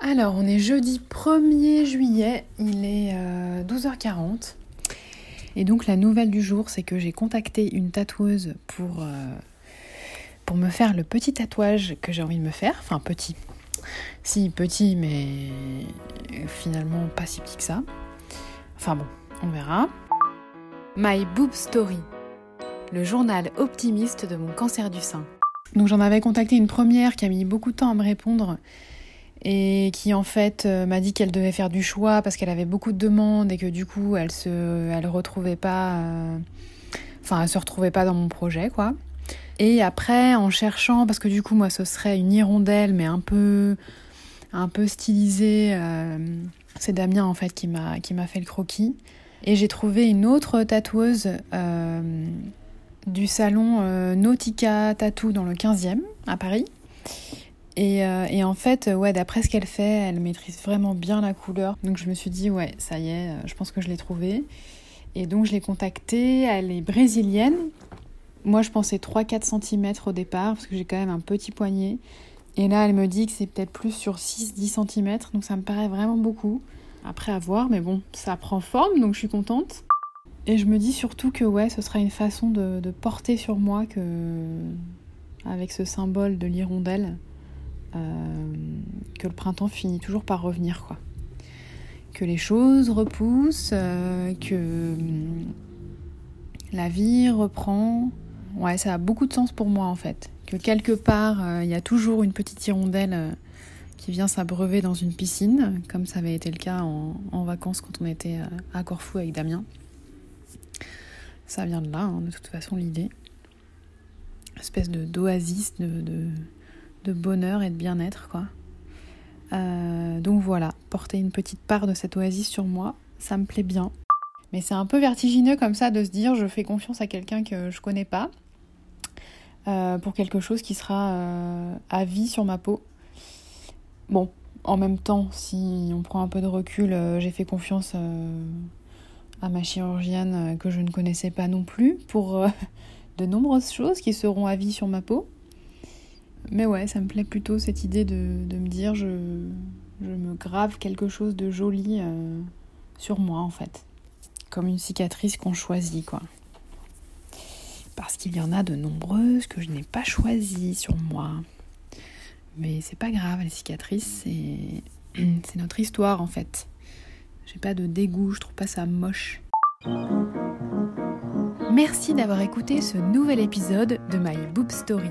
Alors, on est jeudi 1er juillet, il est 12h40. Et donc, la nouvelle du jour, c'est que j'ai contacté une tatoueuse pour, euh, pour me faire le petit tatouage que j'ai envie de me faire. Enfin, petit. Si, petit, mais finalement pas si petit que ça. Enfin bon, on verra. My Boob Story, le journal optimiste de mon cancer du sein. Donc j'en avais contacté une première qui a mis beaucoup de temps à me répondre et qui en fait euh, m'a dit qu'elle devait faire du choix parce qu'elle avait beaucoup de demandes et que du coup elle se elle retrouvait pas euh, enfin se retrouvait pas dans mon projet quoi. Et après en cherchant parce que du coup moi ce serait une hirondelle mais un peu un peu stylisée euh, c'est Damien en fait qui m'a qui m'a fait le croquis et j'ai trouvé une autre tatoueuse du salon Nautica Tattoo dans le 15e à Paris euh, et, en fait, ouais, d'après ce qu'elle fait, elle maîtrise vraiment bien la couleur. Donc je me suis dit, ouais, ça y est, euh, je pense que je l'ai trouvée. Et donc je l'ai contactée, elle est brésilienne. Moi, je pensais 3-4 cm au départ, parce que j'ai quand même un petit poignet. Et là, elle me dit que c'est peut-être plus sur 6-10 cm, donc ça me paraît vraiment beaucoup. Après à voir, mais bon, ça prend forme, donc je suis contente. Et je me dis surtout que ouais, ce sera une façon de, de porter sur moi que avec ce symbole de l'hirondelle euh, que le printemps finit toujours par revenir, quoi. Que les choses repoussent, euh, que hum, la vie reprend. Ouais, ça a beaucoup de sens pour moi en fait. Que quelque part, euh, il y a toujours une petite hirondelle qui vient s'abreuver dans une piscine, comme ça avait été le cas en, vacances quand on était à Corfou avec Damien. Ça vient de là, hein, de toute façon, l'idée. Espèce d'oasis, de bonheur et de bien-être, quoi. Euh, donc voilà, porter une petite part de cette oasis sur moi, ça me plaît bien. Mais c'est un peu vertigineux comme ça de se dire je fais confiance à quelqu'un que je connais pas euh, pour quelque chose qui sera euh, à vie sur ma peau. Bon, en même temps, si on prend un peu de recul, j'ai fait confiance à ma chirurgienne que je ne connaissais pas non plus pour de nombreuses choses qui seront à vie sur ma peau. Mais ouais, ça me plaît plutôt cette idée de, me dire je, me grave quelque chose de joli euh, sur moi en fait. Comme une cicatrice qu'on choisit quoi. Parce qu'il y en a de nombreuses que je n'ai pas choisies sur moi. Mais c'est pas grave, les cicatrices, c'est, c'est notre histoire en fait. J'ai pas de dégoût, je trouve pas ça moche. Merci d'avoir écouté ce nouvel épisode de My Boob Story.